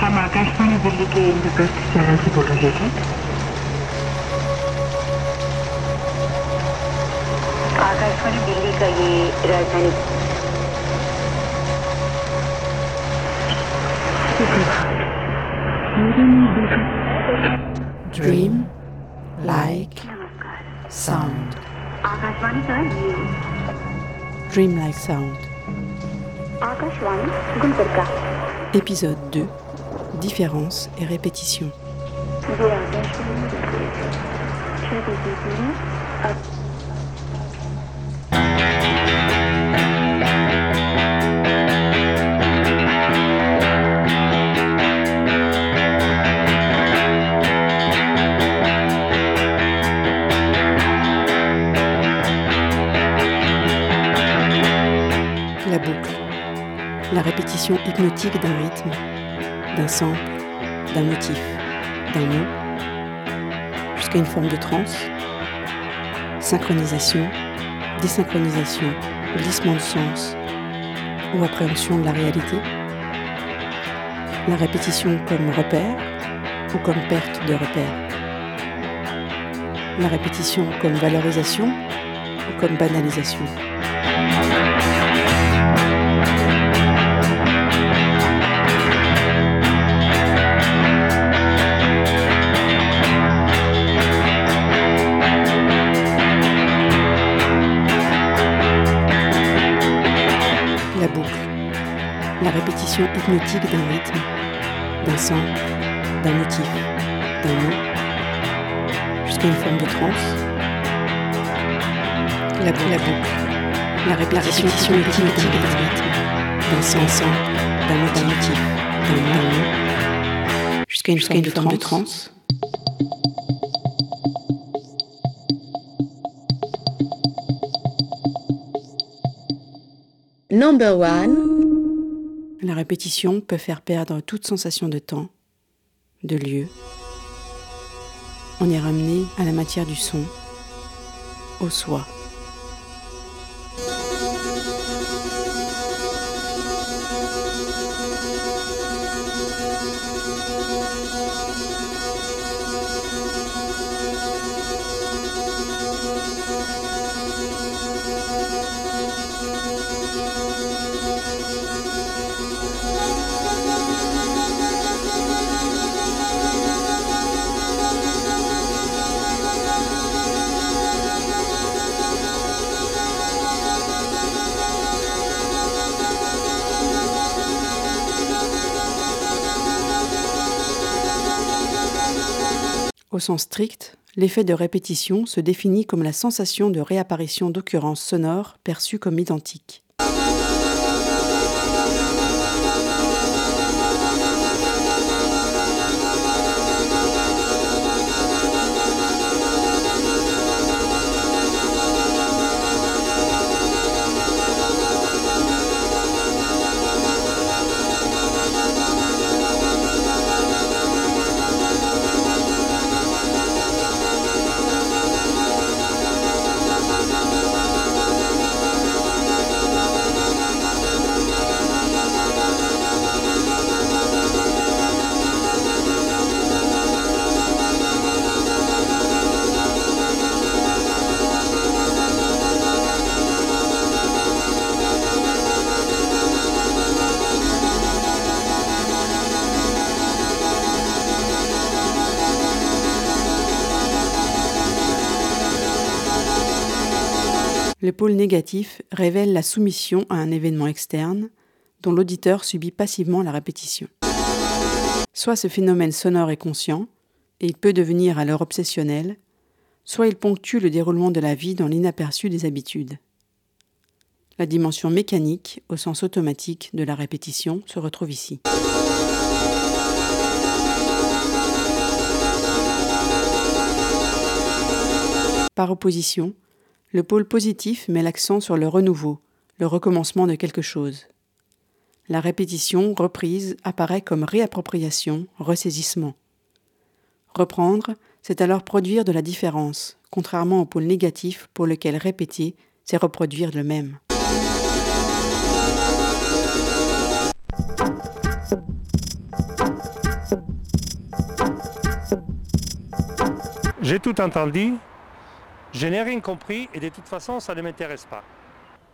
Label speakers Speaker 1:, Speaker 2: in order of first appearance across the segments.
Speaker 1: हम आकाशवाणी दिल्ली के इंद्रप्रस्थ चैनल से बोल रहे हैं आकाशवाणी दिल्ली का ये राजधानी
Speaker 2: Dream like sound.
Speaker 1: आकाशवाणी का ये
Speaker 2: Dream like sound.
Speaker 1: Akashvani Gulbarga
Speaker 2: Épisode 2. différence et répétition. la boucle, la répétition hypnotique d'un rythme d'un sample, d'un motif, d'un mot, jusqu'à une forme de transe. Synchronisation, désynchronisation, glissement de sens ou appréhension de la réalité. La répétition comme repère ou comme perte de repère. La répétition comme valorisation ou comme banalisation. La hypnotique d'un rythme, d'un sample, d'un motif, d'un mot, jusqu'à une forme de transe. La boucle. La boucle. La répétition hypnotique d'un rythme, d'un sample, d'un mot, d'un motif, d'un mot, jusqu'à une, forme, de forme de transe.
Speaker 3: Number one,
Speaker 2: La répétition peut faire perdre toute sensation de temps, de lieu. On est ramené à la matière du son, au soi. Au sens strict, l'effet de répétition se définit comme la sensation de réapparition d'occurrences sonores perçues comme identiques. Pôle négatif révèle la soumission à un événement externe dont l'auditeur subit passivement la répétition. Soit ce phénomène sonore est conscient, et il peut devenir alors obsessionnel, soit il ponctue le déroulement de la vie dans l'inaperçu des habitudes. La dimension mécanique, au sens automatique, de la répétition se retrouve ici. Par opposition, le pôle positif met l'accent sur le renouveau, le recommencement de quelque chose. La répétition, reprise, apparaît comme réappropriation, ressaisissement. Reprendre, c'est alors produire de la différence, contrairement au pôle négatif pour lequel répéter, c'est reproduire le même.
Speaker 4: J'ai tout entendu, je n'ai rien compris et de toute façon ça ne m'intéresse pas.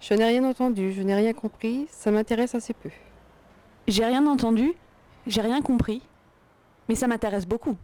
Speaker 5: Je n'ai rien entendu, je n'ai rien compris, ça m'intéresse assez peu.
Speaker 6: J'ai rien entendu, j'ai rien compris, mais ça m'intéresse beaucoup.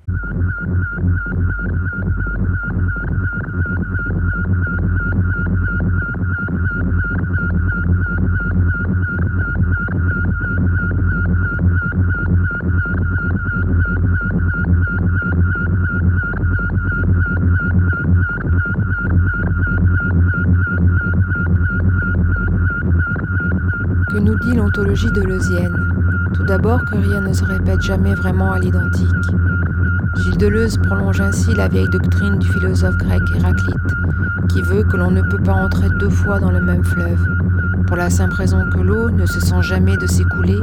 Speaker 7: Dit l'ontologie de Leuzienne Tout d'abord que rien ne se répète jamais vraiment à l'identique. Gilles Deleuze prolonge ainsi la vieille doctrine du philosophe grec Héraclite, qui veut que l'on ne peut pas entrer deux fois dans le même fleuve, pour la simple raison que l'eau ne se sent jamais de s'écouler,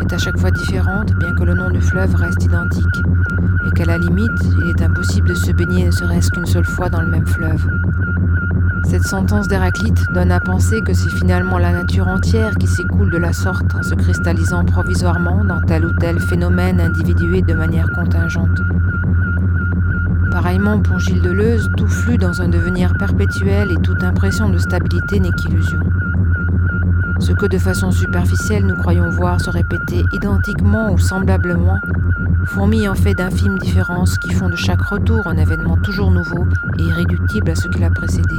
Speaker 7: est à chaque fois différente, bien que le nom du fleuve reste identique, et qu'à la limite, il est impossible de se baigner ne serait-ce qu'une seule fois dans le même fleuve. Cette sentence d'Héraclite donne à penser que c'est finalement la nature entière qui s'écoule de la sorte en se cristallisant provisoirement dans tel ou tel phénomène individué de manière contingente. Pareillement pour Gilles Deleuze, tout flux dans un devenir perpétuel et toute impression de stabilité n'est qu'illusion. Ce que de façon superficielle nous croyons voir se répéter identiquement ou semblablement fourmille en fait d'infimes différences qui font de chaque retour un événement toujours nouveau et irréductible à ce qui l'a précédé.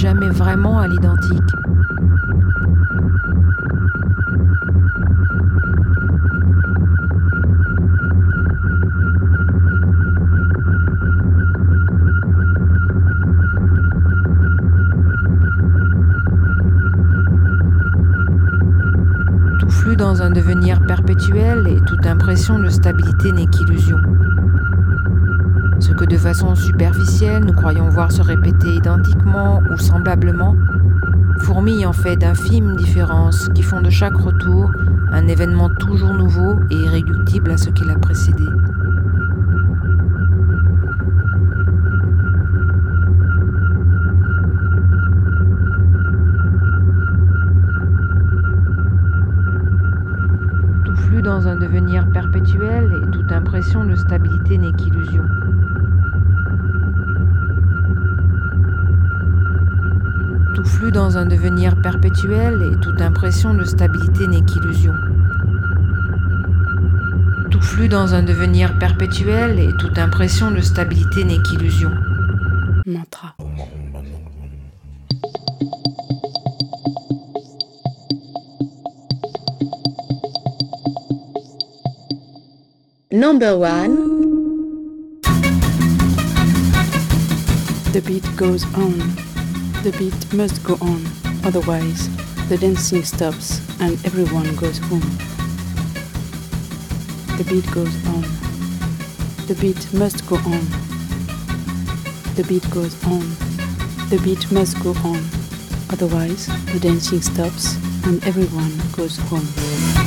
Speaker 7: Jamais vraiment à l'identique. Tout flux dans un devenir perpétuel et toute impression de stabilité n'est qu'illusion. Que de façon superficielle nous croyons voir se répéter identiquement ou semblablement fourmille en fait d'infimes différences qui font de chaque retour un événement toujours nouveau et irréductible à ce qui l'a précédé. Tout flux dans un devenir perpétuel et toute impression de stabilité n'est qu'illusion. Tout flux dans un devenir perpétuel et toute impression de stabilité n'est qu'illusion. Tout flux dans un devenir perpétuel et toute impression de stabilité n'est qu'illusion.
Speaker 2: Mantra.
Speaker 3: Number one.
Speaker 2: The beat goes on. The beat must go on, otherwise, the dancing stops and everyone goes home. The beat goes on. The beat must go on. The beat goes on. The beat must go on, otherwise, the dancing stops and everyone goes home.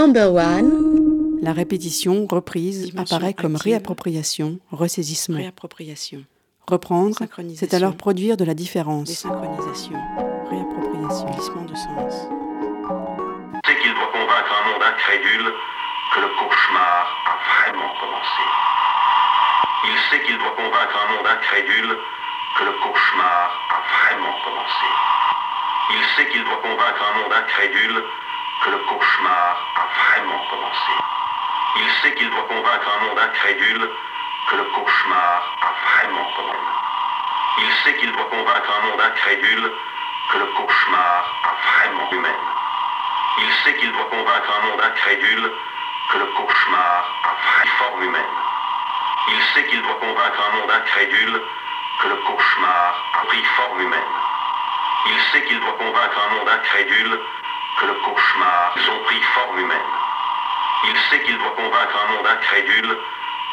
Speaker 3: Number one.
Speaker 2: La répétition, reprise,
Speaker 8: Dimension
Speaker 2: apparaît comme
Speaker 8: active.
Speaker 2: réappropriation, ressaisissement.
Speaker 8: Réappropriation.
Speaker 2: Reprendre, c'est alors produire de la différence.
Speaker 8: Désynchronisation.
Speaker 2: Réappropriation.
Speaker 8: Glissement de sens.
Speaker 9: c'est qu'il doit convaincre un monde incrédule que le cauchemar a vraiment commencé. Il sait qu'il doit convaincre un monde incrédule que le cauchemar a vraiment commencé. Il sait qu'il doit convaincre un monde incrédule que le cauchemar a vraiment commencé. Il sait qu'il doit convaincre un monde incrédule que le cauchemar a vraiment commencé. Il sait qu'il doit convaincre un monde incrédule que le cauchemar a vraiment humaine. Il sait qu'il doit convaincre un monde incrédule que le cauchemar a vraie forme humaine. Il sait qu'il doit convaincre un monde incrédule que le cauchemar a pris forme humaine. Il sait qu'il doit convaincre un monde incrédule que le cauchemar ont pris forme humaine. Il sait qu'il doit convaincre un monde incrédule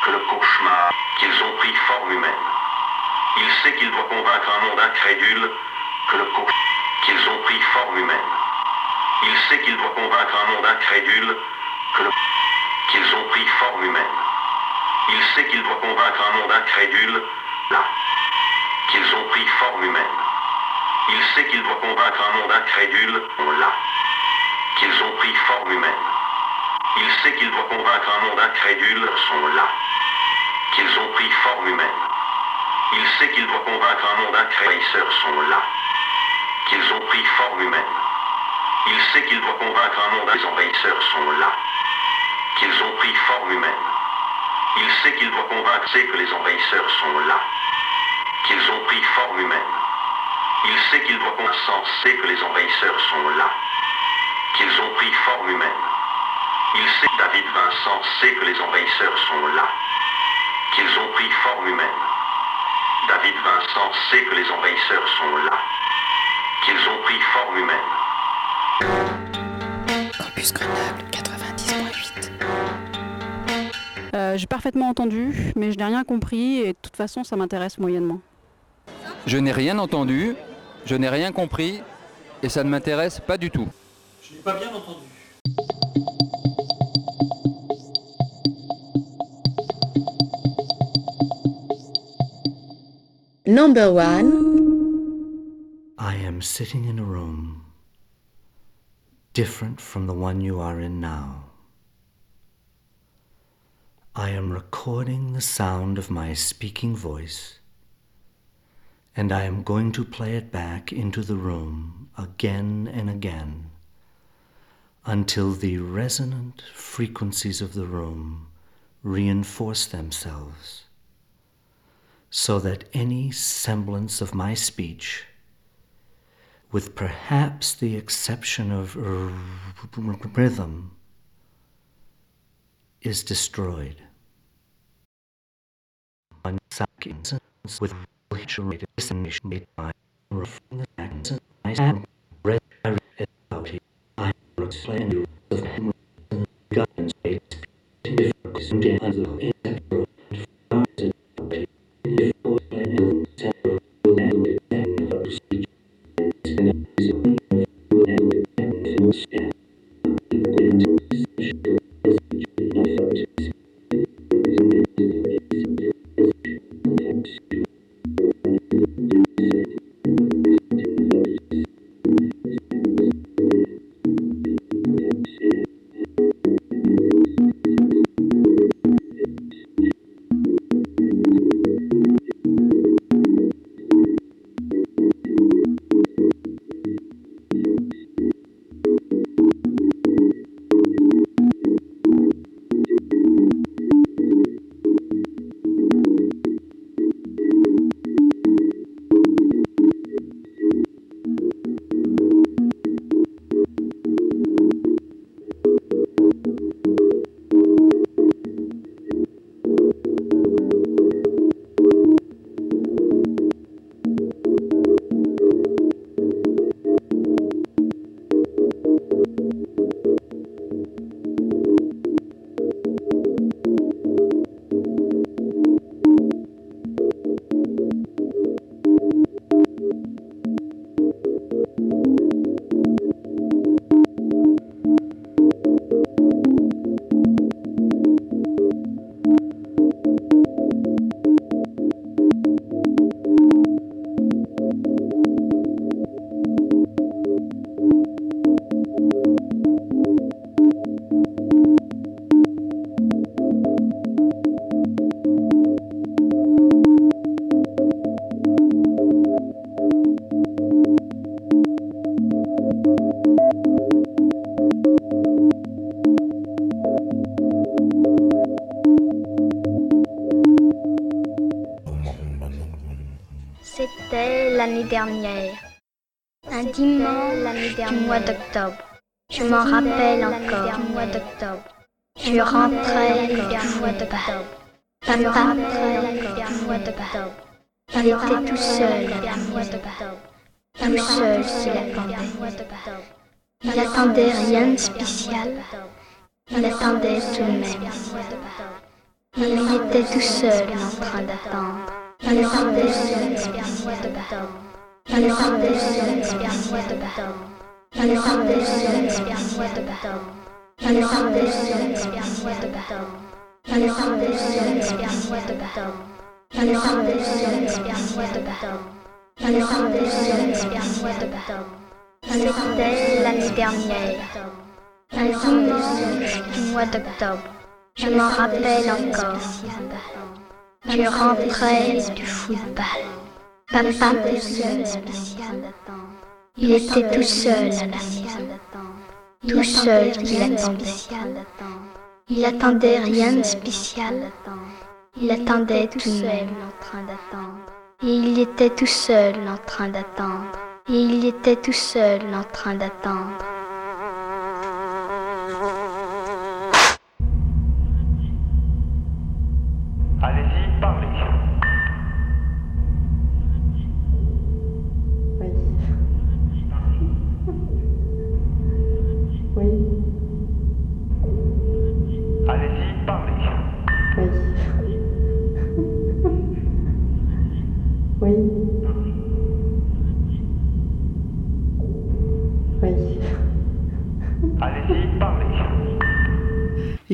Speaker 9: que le cauchemar qu'ils ont pris forme humaine. Il sait qu'il doit convaincre un monde incrédule que le cauchemar qu'ils ont pris forme humaine. Il sait qu'il doit convaincre un monde incrédule que le qu'ils ont pris forme humaine. Il sait qu'il doit convaincre un monde incrédule là qu'ils ont pris forme humaine. Il sait qu'il doit convaincre un monde incrédule là qu'ils Il sait qu'il doit convaincre un monde incrédule sont là qu'ils ont pris forme humaine. Il sait qu'il doit convaincre un monde incrédule sont là qu'ils ont pris forme humaine. Il sait qu'il doit convaincre un monde les envahisseurs sont là, qu'ils ont pris forme humaine. Il sait qu'il doit convaincre c'est que les envahisseurs sont là, qu'ils ont pris forme humaine. Il sait qu'il doit convaincre c'est que les envahisseurs sont là, qu'ils ont pris forme humaine. Il sait que David Vincent sait que les envahisseurs sont là, qu'ils ont pris forme humaine. David Vincent sait que les envahisseurs sont là, qu'ils ont pris forme humaine.
Speaker 8: Campus Grenoble 98.8.
Speaker 5: Euh, J'ai parfaitement entendu, mais je n'ai rien compris et de toute façon ça m'intéresse moyennement.
Speaker 10: Je n'ai rien entendu, je n'ai rien compris et ça ne m'intéresse pas du tout.
Speaker 11: Je n'ai pas bien entendu.
Speaker 3: Number one.
Speaker 12: I am sitting in a room different from the one you are in now. I am recording the sound of my speaking voice, and I am going to play it back into the room again and again until the resonant frequencies of the room reinforce themselves so that any semblance of my speech, with perhaps the exception of rhythm, is destroyed. With Explain you. of memory and
Speaker 11: guidance l'année dernière. Un du mois d'octobre. Je m'en rappelle encore. Je rentrais du football. Papa. Il était tout seul à la maison. Tout seul il attendait. Il attendait rien de spécial. Il attendait tout de même en train d'attendre. Et il était tout seul en train d'attendre. Et il était tout seul en train d'attendre.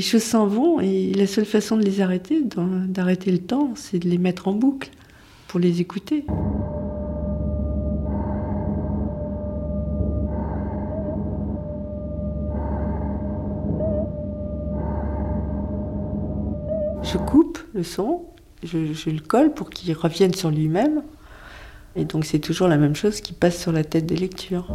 Speaker 13: Choses s'en vont et la seule façon de les arrêter, d'arrêter le temps, c'est de les mettre en boucle pour les écouter. Je coupe le son, je, je le colle pour qu'il revienne sur lui-même. Et donc c'est toujours la même chose qui passe sur la tête des lectures.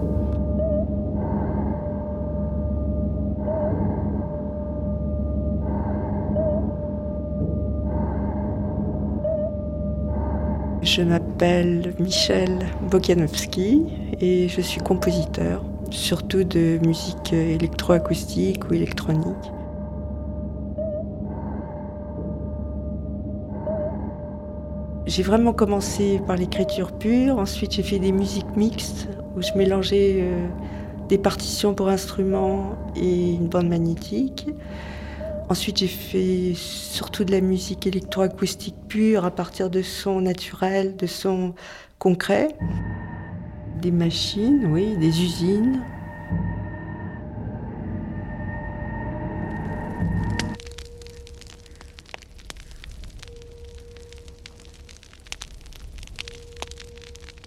Speaker 13: Je m'appelle Michel Bokanovski et je suis compositeur, surtout de musique électroacoustique ou électronique. J'ai vraiment commencé par l'écriture pure, ensuite j'ai fait des musiques mixtes où je mélangeais euh, des partitions pour instruments et une bande magnétique. Ensuite, j'ai fait surtout de la musique électroacoustique pure à partir de sons naturels, de sons concrets. Des machines, oui, des usines.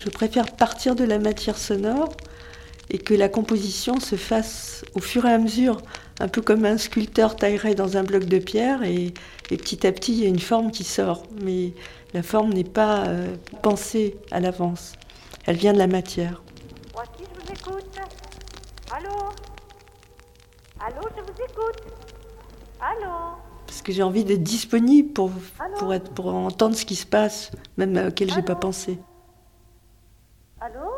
Speaker 13: Je préfère partir de la matière sonore et que la composition se fasse au fur et à mesure, un peu comme un sculpteur taillerait dans un bloc de pierre et, et petit à petit il y a une forme qui sort. Mais la forme n'est pas euh, pensée à l'avance, elle vient de la matière.
Speaker 14: Voici, je vous écoute. Allô? Allô, je vous écoute. Allô?
Speaker 13: Parce que j'ai envie d'être disponible pour, pour, être, pour entendre ce qui se passe, même auquel j'ai pas pensé.
Speaker 14: Allô?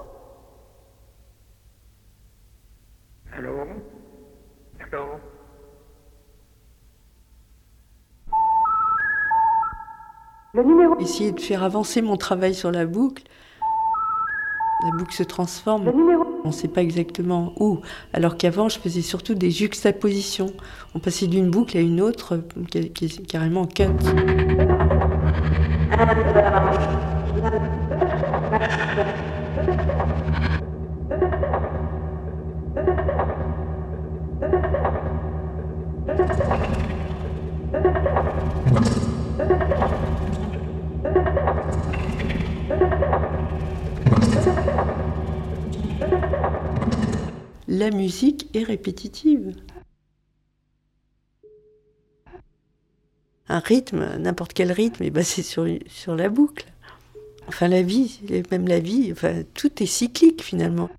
Speaker 15: Allô? Allô
Speaker 14: Le numéro.
Speaker 13: Essayer de faire avancer mon travail sur la boucle. La boucle se transforme. On ne sait pas exactement où. Alors qu'avant, je faisais surtout des juxtapositions. On passait d'une boucle à une autre, qui qui est carrément cut. La musique est répétitive. Un rythme, n'importe quel rythme, est basé sur, la boucle. Enfin, la vie, même la vie, tout est cyclique finalement.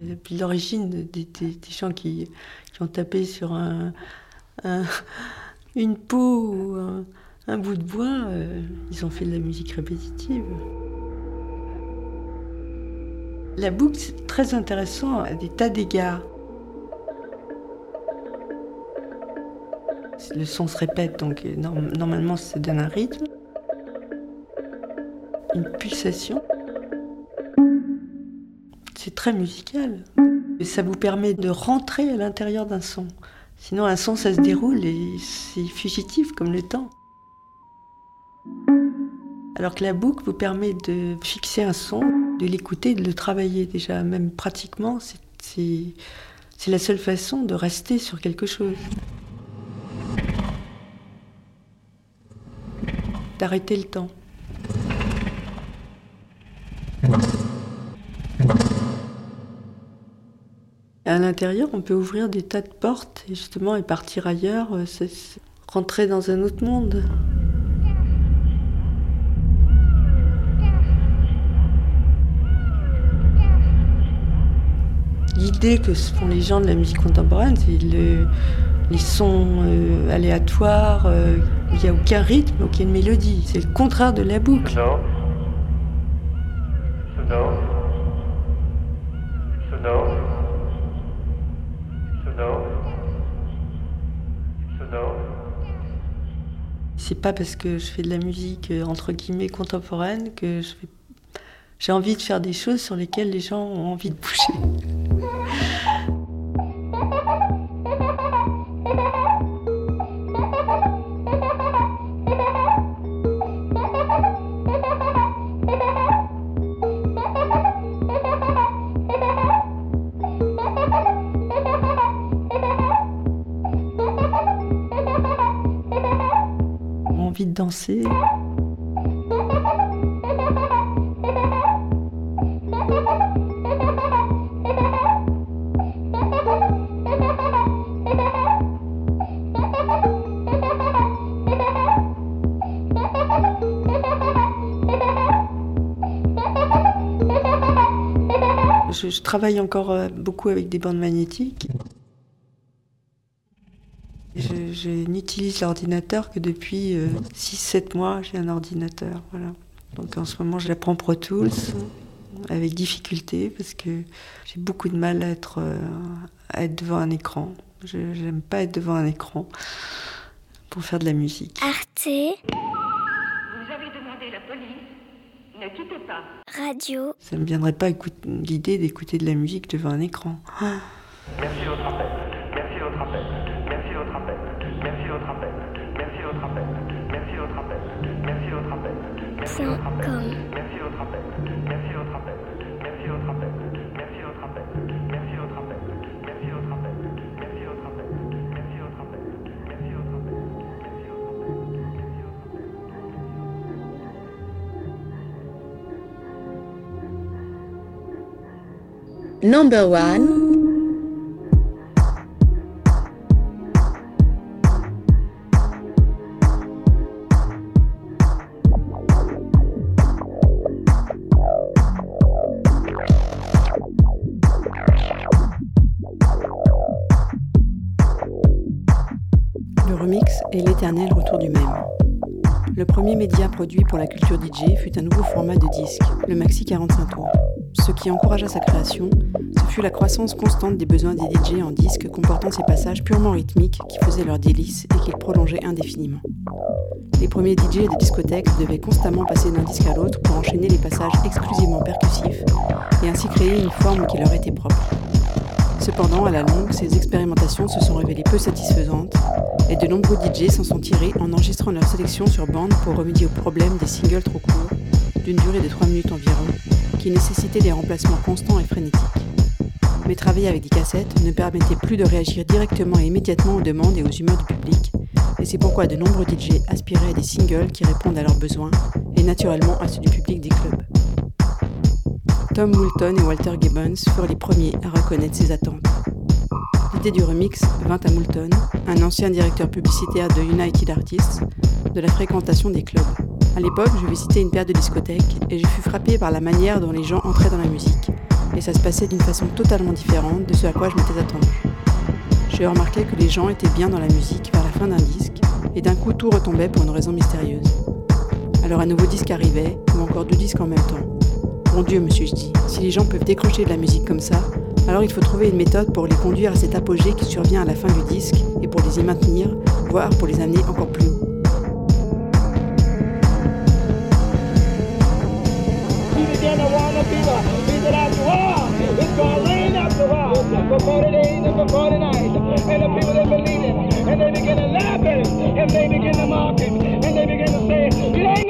Speaker 13: Depuis l'origine des, gens qui, ont tapé sur un, un- une peau un bout de bois, euh, ils ont fait de la musique répétitive.
Speaker 2: La boucle, c'est très intéressant à des tas d'égards. Le son se répète, donc euh, normalement ça donne un rythme, une pulsation. C'est très musical. ça vous permet de rentrer à l'intérieur d'un son. Sinon, un son, ça se déroule et c'est fugitif comme le temps. Alors que la boucle vous permet de fixer un son, de l'écouter, de le travailler déjà, même pratiquement, c'est la seule façon de rester sur quelque chose. D'arrêter le temps. À l'intérieur, on peut ouvrir des tas de portes et justement et partir ailleurs, euh, c'est rentrer dans un autre monde. L'idée que se font les gens de la musique contemporaine, c'est les sons euh, aléatoires, euh, il n'y a aucun rythme, aucune mélodie. C'est le contraire de la boucle. C'est pas parce que je fais de la musique euh, entre guillemets contemporaine que je j'ai envie de faire des choses sur lesquelles les gens ont envie de bouger. Je travaille encore euh, beaucoup avec des bandes magnétiques. Je, n'utilise l'ordinateur que depuis 6-7 euh, mois, j'ai un ordinateur. Voilà. Donc en ce moment, je l'apprends Pro Tools avec difficulté parce que j'ai beaucoup de mal à être, euh, à être devant un écran. Je n'aime pas être devant un écran pour faire de la musique.
Speaker 11: Arte.
Speaker 16: Ne quittez pas.
Speaker 11: Radio.
Speaker 2: Ça ne me viendrait pas l'idée d'écouter de la musique devant un écran.
Speaker 17: Merci de votre appel. Merci de votre appel. Merci de votre appel. Merci de votre appel. Merci de votre appel. Merci de votre appel. Merci de votre appel. Merci
Speaker 3: Number one.
Speaker 2: et l'éternel retour du même. Le premier média produit pour la culture DJ fut un nouveau format de disque, le Maxi 45 tours. Ce qui encouragea sa création, ce fut la croissance constante des besoins des DJ en disque comportant ces passages purement rythmiques qui faisaient leur délice et qu'ils prolongeaient indéfiniment. Les premiers DJ de discothèques devaient constamment passer d'un disque à l'autre pour enchaîner les passages exclusivement percussifs et ainsi créer une forme qui leur était propre. Cependant, à la longue, ces expérimentations se sont révélées peu satisfaisantes et de nombreux DJ s'en sont tirés en enregistrant leur sélection sur bande pour remédier au problème des singles trop courts, d'une durée de 3 minutes environ, qui nécessitaient des remplacements constants et frénétiques. Mais travailler avec des cassettes ne permettait plus de réagir directement et immédiatement aux demandes et aux humeurs du public, et c'est pourquoi de nombreux DJ aspiraient à des singles qui répondent à leurs besoins et naturellement à ceux du public des clubs. Tom Moulton et Walter Gibbons furent les premiers à reconnaître ces attentes. L'idée du remix vint à Moulton, un ancien directeur publicitaire de United Artists, de la fréquentation des clubs. À l'époque, je visitais une paire de discothèques et je fus frappé par la manière dont les gens entraient dans la musique. Et ça se passait d'une façon totalement différente de ce à quoi je m'étais attendu. J'ai remarqué que les gens étaient bien dans la musique vers la fin d'un disque, et d'un coup tout retombait pour une raison mystérieuse. Alors un nouveau disque arrivait, ou encore deux disques en même temps. Bon Dieu, me suis-je dit, si les gens peuvent décrocher de la musique comme ça, alors il faut trouver une méthode pour les conduire à cet apogée qui survient à la fin du disque et pour les y maintenir, voire pour les amener encore plus haut.
Speaker 15: viva, viverá tu heart. It's gonna rain after the rock before the days and before the night. And the people, they believe it, and they begin to laugh at it, and they begin to mock it, and they begin to say, it ain't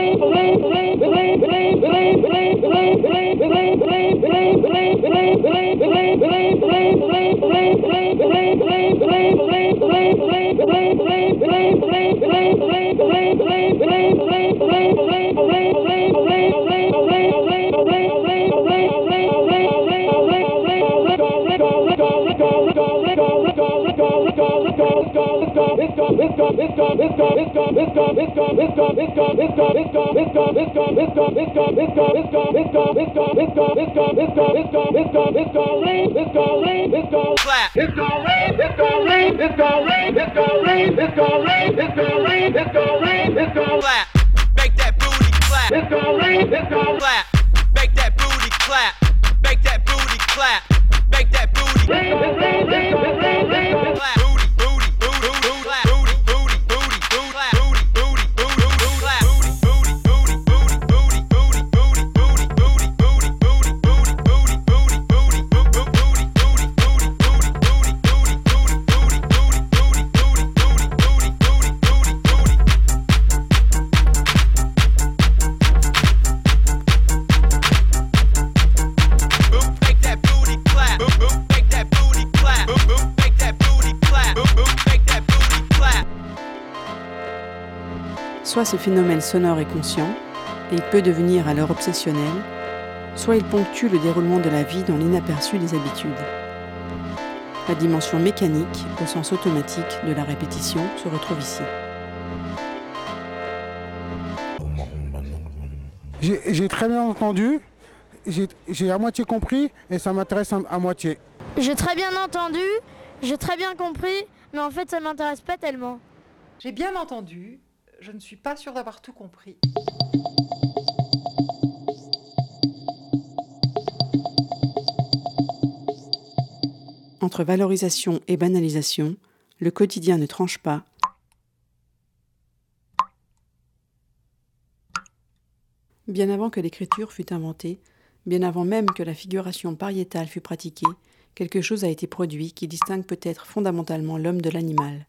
Speaker 15: Make that booty clap. It's gonna rain, it's gonna
Speaker 2: clap. Ce phénomène sonore est conscient, et il peut devenir alors obsessionnel, soit il ponctue le déroulement de la vie dans l'inaperçu des habitudes. La dimension mécanique, au sens automatique de la répétition, se retrouve ici.
Speaker 18: J'ai très bien entendu, j'ai à moitié compris et ça m'intéresse à moitié.
Speaker 19: J'ai très bien entendu, j'ai très bien compris, mais en fait ça m'intéresse pas tellement.
Speaker 20: J'ai bien entendu, je ne suis pas sûre d'avoir tout compris.
Speaker 2: Entre valorisation et banalisation, le quotidien ne tranche pas. Bien avant que l'écriture fût inventée, bien avant même que la figuration pariétale fût pratiquée, quelque chose a été produit qui distingue peut-être fondamentalement l'homme de l'animal.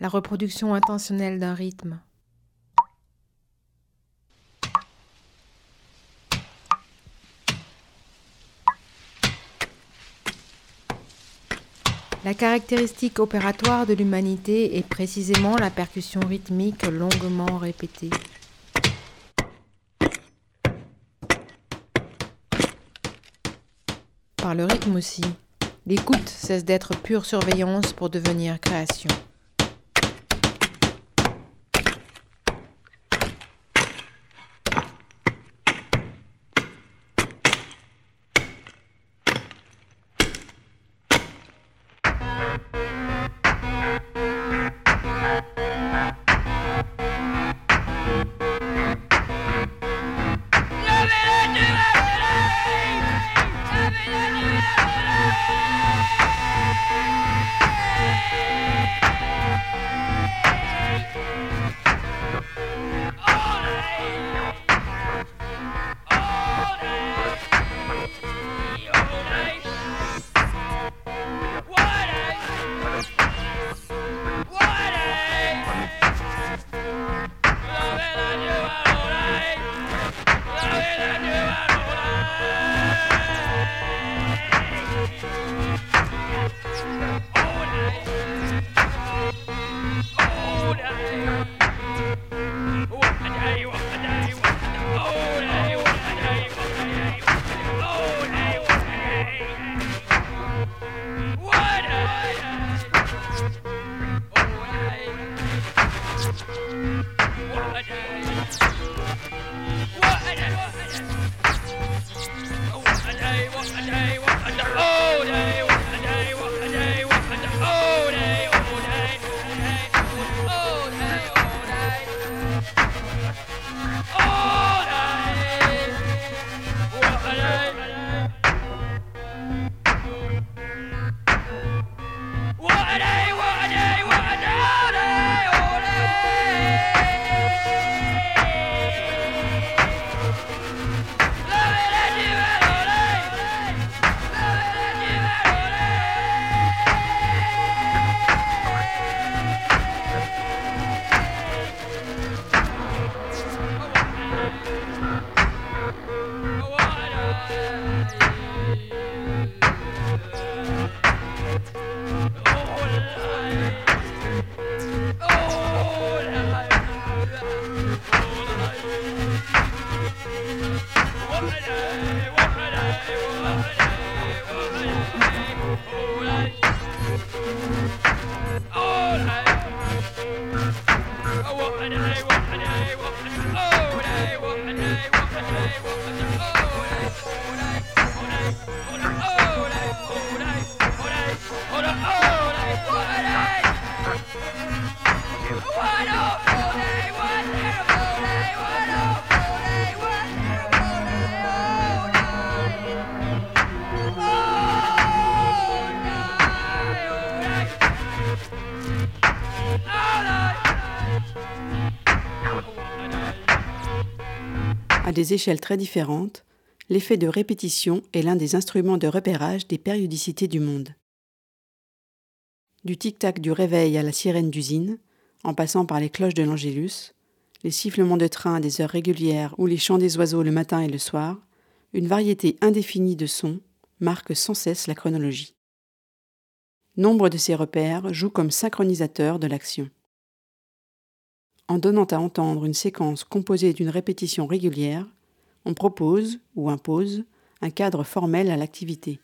Speaker 7: La reproduction intentionnelle d'un rythme. La caractéristique opératoire de l'humanité est précisément la percussion rythmique longuement répétée. Par le rythme aussi, l'écoute cesse d'être pure surveillance pour devenir création.
Speaker 2: À des échelles très différentes, l'effet de répétition est l'un des instruments de repérage des périodicités du monde. Du tic-tac du réveil à la sirène d'usine, en passant par les cloches de l'Angélus, les sifflements de train à des heures régulières ou les chants des oiseaux le matin et le soir, une variété indéfinie de sons marque sans cesse la chronologie. Nombre de ces repères jouent comme synchronisateurs de l'action. En donnant à entendre une séquence composée d'une répétition régulière, on propose ou impose un cadre formel à l'activité.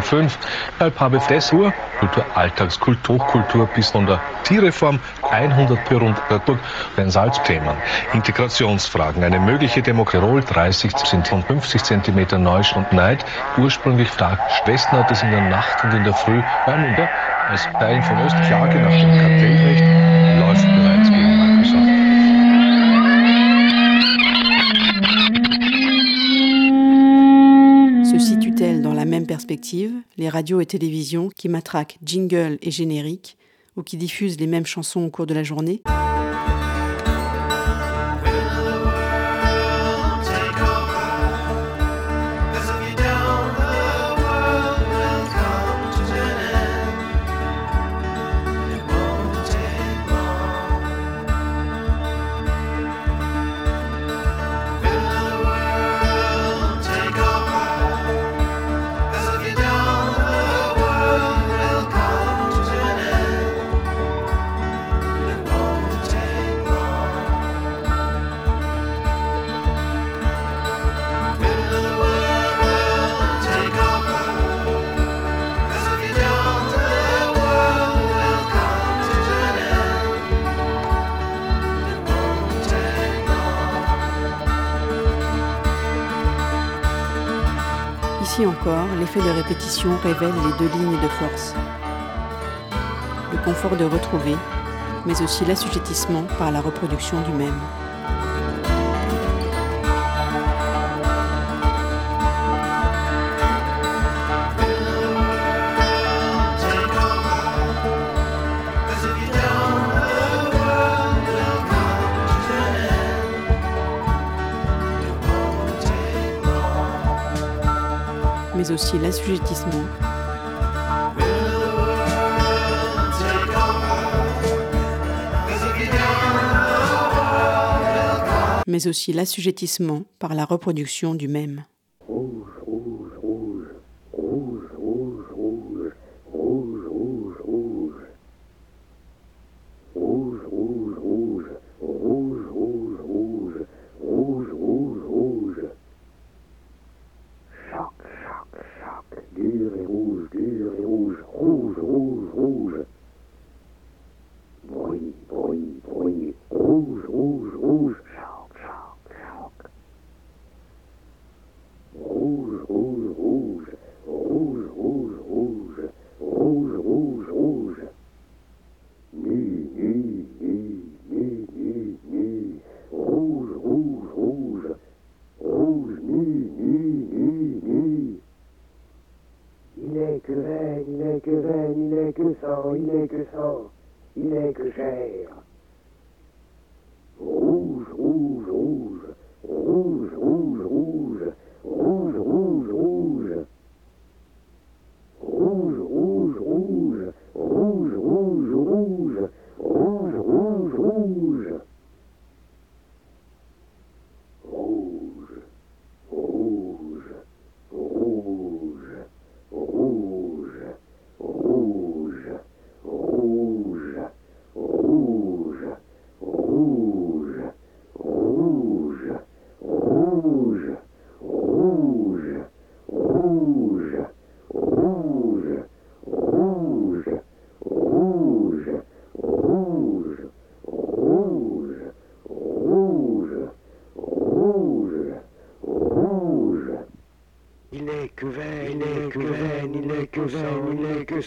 Speaker 21: Bildung 5. Deshalb habe ich das Uhr, Kultur, Alltagskultur, Hochkultur bis von der Tierreform 100 per Rundburg, den Salzthemen, Integrationsfragen, eine mögliche Demokratie, 30 sind von 50 Zentimeter Neusch und Neid, ursprünglich Tag Schwestern hat es in der Nacht und in der Früh, nun, ja, als Teil von Ostklage nach dem Kartellrecht läuft. bereits
Speaker 2: les radios et télévisions qui matraquent jingle et générique ou qui diffusent les mêmes chansons au cours de la journée l'effet de répétition révèle les deux lignes de force. Le confort de retrouver, mais aussi l'assujettissement par la reproduction du même. Mais aussi l'assujettissement. mais aussi l'assujettissement par la reproduction du même.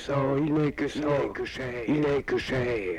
Speaker 15: szó, inekes szó, inekes szó,
Speaker 22: inekes szó.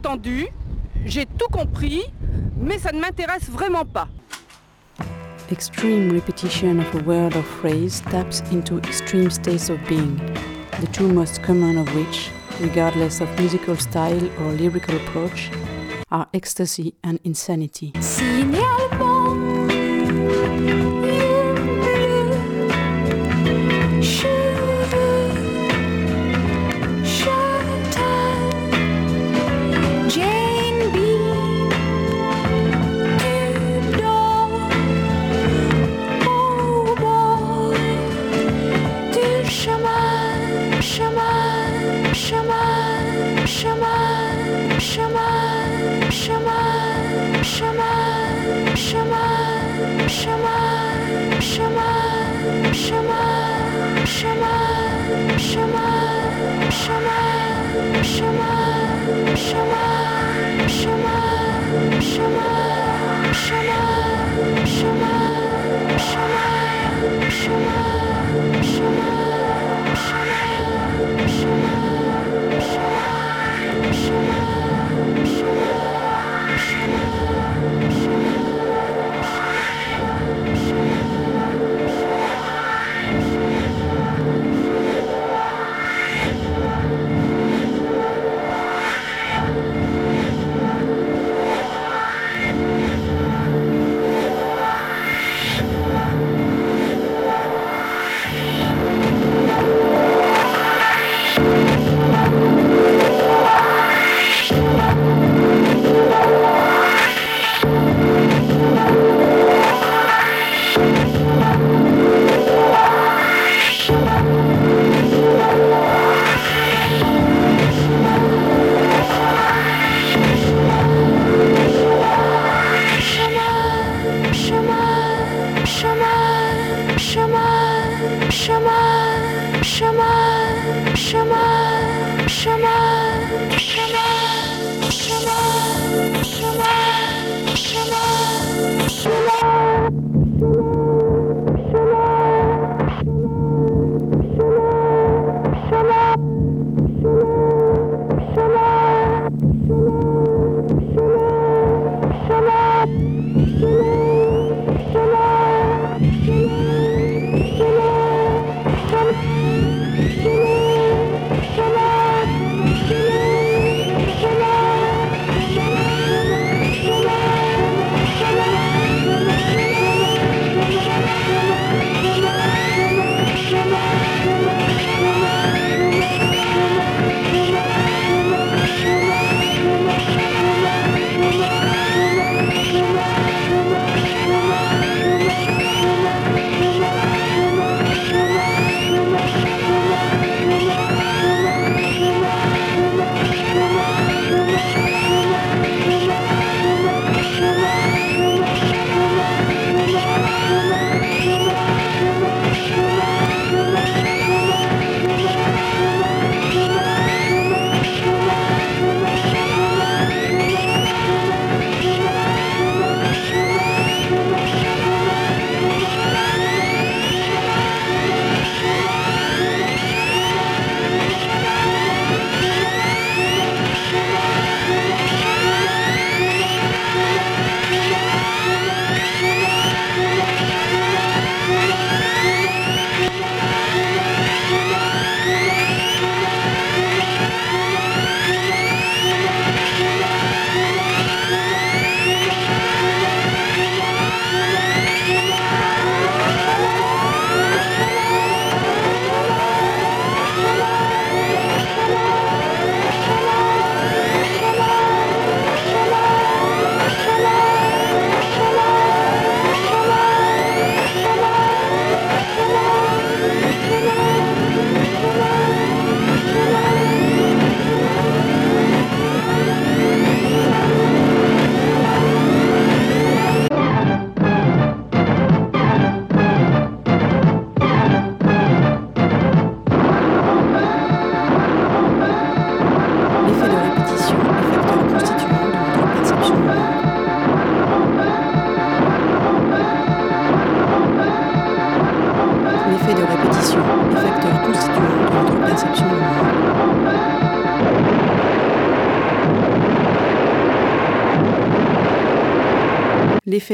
Speaker 22: Entendu, j'ai tout compris, mais ça ne m'intéresse vraiment pas.
Speaker 23: Extreme repetition of a word or phrase taps into extreme states of being, the two most common of which, regardless of musical style or lyrical approach, are ecstasy and insanity.
Speaker 24: Shema, Shema, Shema,
Speaker 2: Shema.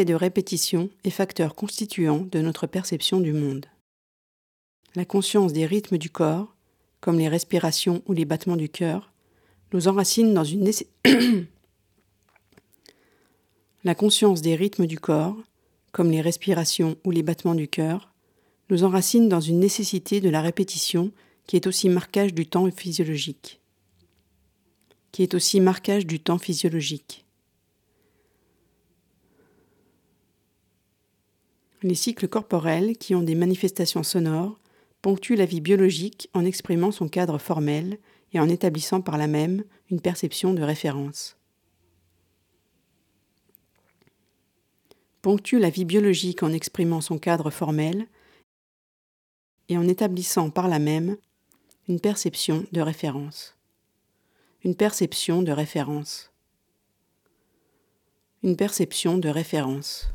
Speaker 2: De répétition est facteur constituant de notre perception du monde. La conscience des rythmes du corps, comme les respirations ou les battements du cœur, nous enracine dans une La conscience des rythmes du corps, comme les respirations ou les battements du cœur, nous enracine dans une nécessité de la répétition qui est aussi marquage du temps physiologique. Qui est aussi marquage du temps physiologique. Les cycles corporels qui ont des manifestations sonores ponctuent la vie biologique en exprimant son cadre formel et en établissant par là même une perception de référence. Ponctue la vie biologique en exprimant son cadre formel et en établissant par là même une perception de référence. Une perception de référence. Une perception de référence.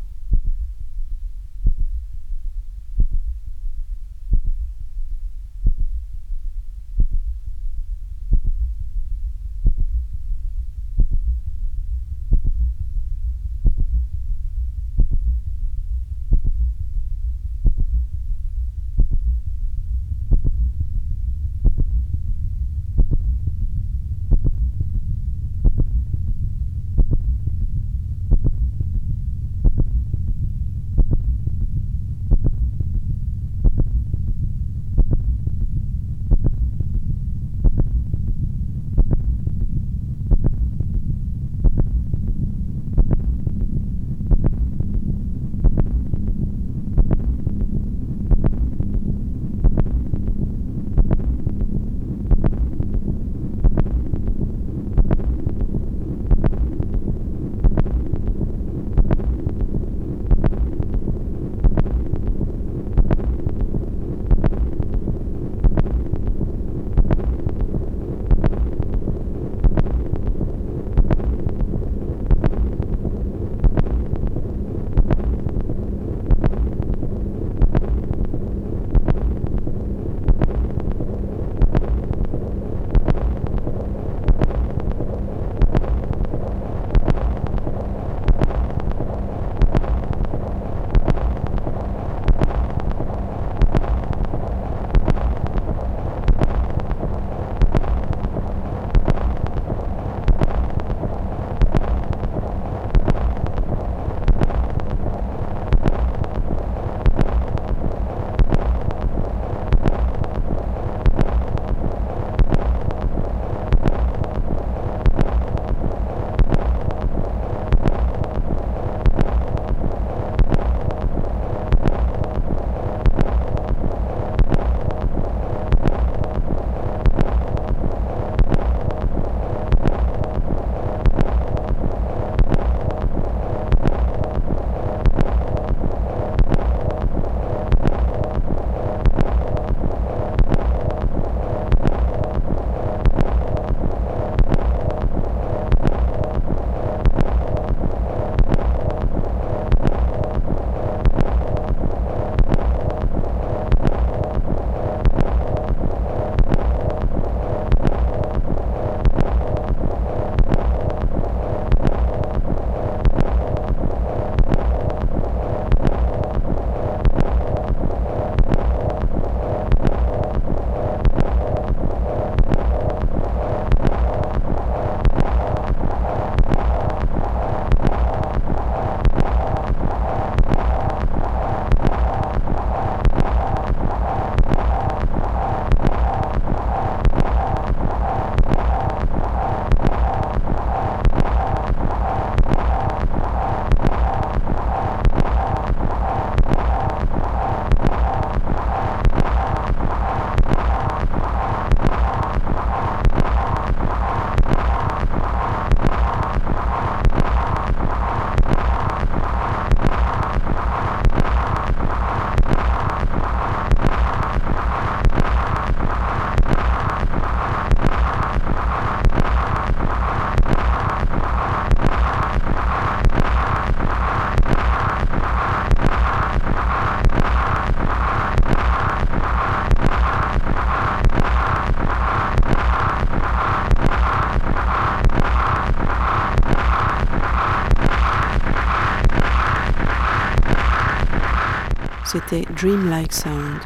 Speaker 2: C'était Dreamlike Sound,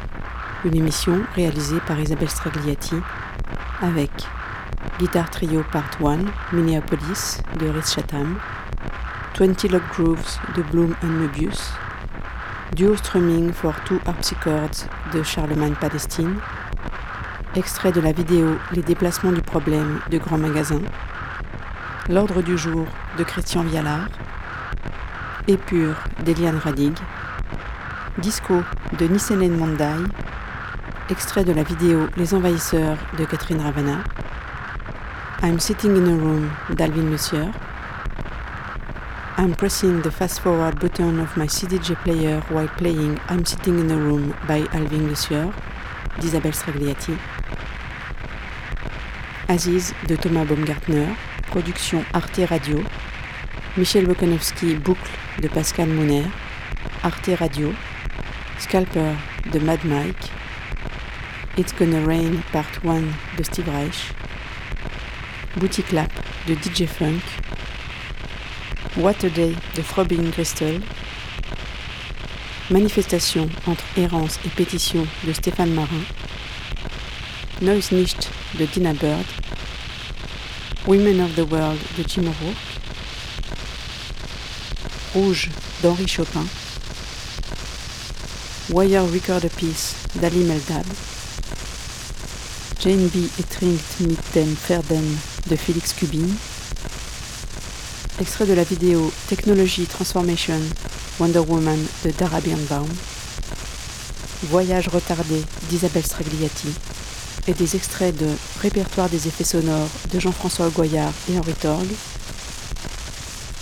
Speaker 2: une émission réalisée par Isabelle Stragliati avec Guitar Trio Part 1, Minneapolis de Rhys Chatham, 20 Log Grooves de Bloom and Möbius, Duo Strumming for Two Harpsichords de Charlemagne Palestine, extrait de la vidéo Les déplacements du problème de Grand Magasin, L'ordre du jour de Christian Vialard, Épure d'Eliane Radig, Disco de Nisenen Mondai, extrait de la vidéo Les envahisseurs de Catherine Ravana, I'm sitting in a room d'Alvin Monsieur, I'm pressing the fast forward button of my CDJ player while playing I'm sitting in a room by Alvin Monsieur d'Isabelle Stragliati, Aziz de Thomas Baumgartner, production Arte Radio, Michel Bokanowski Boucle de Pascal Mouner, Arte Radio, Scalper de Mad Mike, It's Gonna Rain Part 1 de Steve Reich, Boutique Lap de DJ Funk, Water Day de Throbbing Crystal, Manifestation entre errance et pétition de Stéphane Marin, Noise Nicht de Dina Bird, Women of the World de Jim O'Rourke, Rouge d'Henri Chopin, Wire Recorder Piece d'Ali Meldab, Jane B. Etringt mit den Ferden de Félix Cubin, extrait de la vidéo Technology Transformation Wonder Woman de Dara Birnbaum, Voyage retardé d'Isabelle Stragliati, et des extraits de Répertoire des effets sonores de Jean-François Goyard et Henri Torg,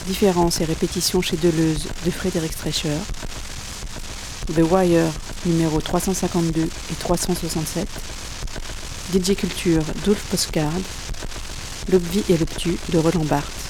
Speaker 2: Différences et répétitions chez Deleuze de Frédéric Streicher, The Wire numéro 352 et 367, DJ Culture d'Ulf Postcard, L'Obvi et l'Obtus de Roland Barthes.